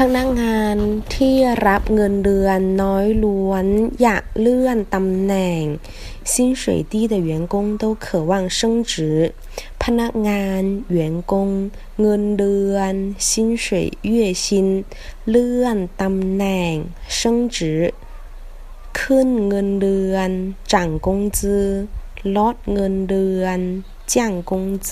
พนักงานที่รับเงินเดือนน้อยล้วนอยากเลื่อนตำแหน่ง薪水低的员工都渴望升职พนักงาน员工เงินเดือน薪水月薪เลื่อนตำแหน่ง升职ขึ้นเงินเดือน涨工资ลดเงินเดือน降工资